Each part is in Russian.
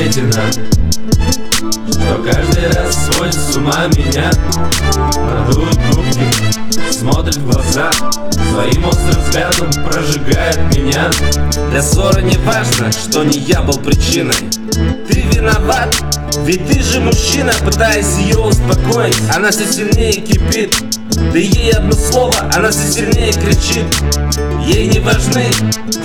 вредина Что каждый раз сводит с ума меня. Надует губки, смотрит в глаза. Своим острым взглядом прожигает меня. Для ссоры не важно, что не я был причиной. Ты виноват, ведь ты же мужчина Пытаясь ее успокоить, она все сильнее кипит Ты ей одно слово, она все сильнее кричит. Ей не важны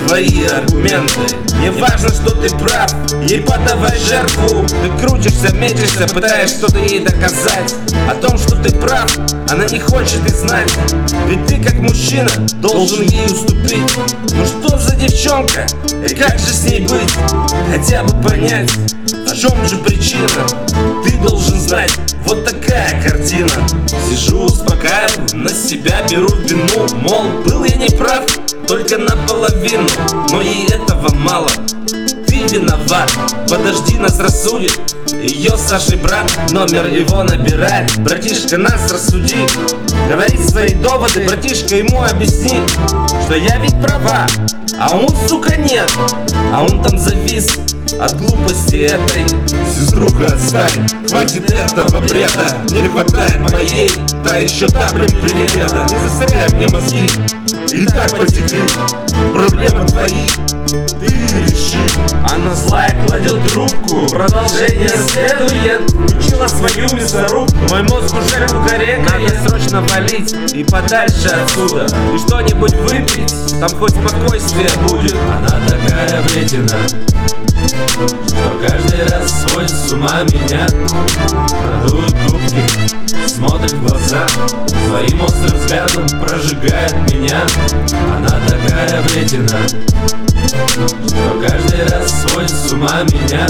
твои аргументы. Не важно, что ты прав, ей подавай жертву. Ты крутишься, метишься, пытаешь что-то ей доказать. О том, что ты прав, она не хочет и знать. Ведь ты как мужчина должен ей уступить. Ну что за девчонка, и как же с ней быть? Хотя бы понять, в чем же причина должен знать, вот такая картина. Сижу, успокаиваю, на себя беру вину. Мол, был я не прав, только наполовину. Но ей этого мало. Ты виноват. Подожди, нас рассудит Ее Сашей брат. Номер его набирает. Братишка, нас рассуди. Говорит свои доводы Братишка, ему объясни Что я ведь права. А он, сука, нет. А он там завис от глупости этой. Сеструха, отстань, хватит этого бреда. Не хватает моей, да еще та, блин, привета Не засоряй мне мозги, и так потекли Проблемы твои, ты реши. Она злая кладет трубку Продолжение следует. Учила свою мясорубку. Мой мозг уже в горе Надо срочно валить и подальше отсюда. И что-нибудь выпить Там хоть спокойствие будет. Она такая вредина Что каждый раз сводит с ума меня. Надует губки, смотрит в глаза. Своим острым взглядом прожигает меня. Она такая вредина. Что каждый раз сводит с ума меня.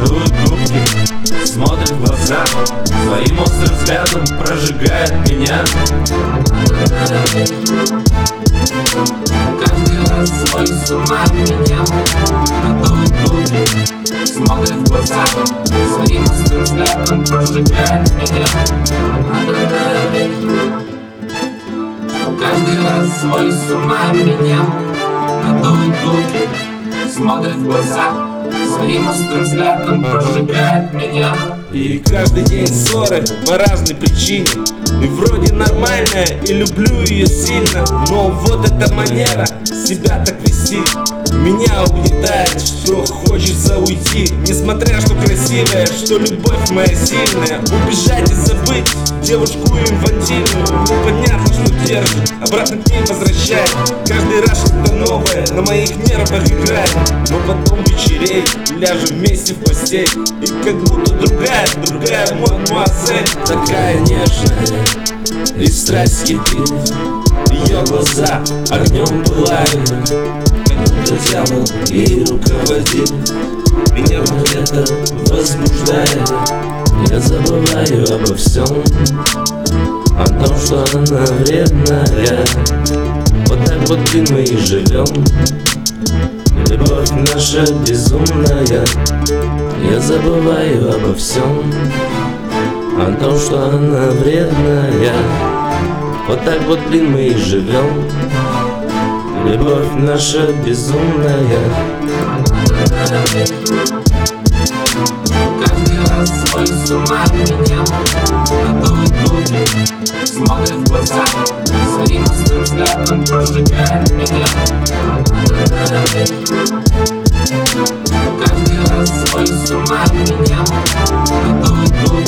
Надует губки, смотрит в глаза. Своим острым взглядом прожигает меня. Каждый свой с ума меня Надует губы, смотрит в глаза Своим острым взглядом прожигает меня Каждый раз свой с ума меня Надует губы, смотрит в глаза Своим острым взглядом прожигает меня И каждый день ссоры по разной причине. И вроде нормальная, и люблю ее сильно. Но вот эта манера себя так вести Меня угнетает, что хочется уйти. Несмотря что красивая, что любовь моя сильная. Убежать и забыть девушку инфантильную. Непонятно, что держит, обратно к ней возвращает. Каждый раз что-то новое на моих нервах играет. Но потом вечерей ляжем вместе в постель. И как будто другая, другая мадемуазель Такая нежная и страсть кипит Ее глаза огнем пылают. Как будто дьявол ей руководит. Меня вот это возбуждает. Я забываю обо всем. О том, что она вредная. Вот так вот блин мы и живем. Любовь наша безумная Я забываю обо всем О том, что она вредная. Вот так вот, блин, мы и живем Любовь наша безумная. Каждый раз свой с ума меня Надует губы, смотрит в глаза. Своим взглядом прожигает меня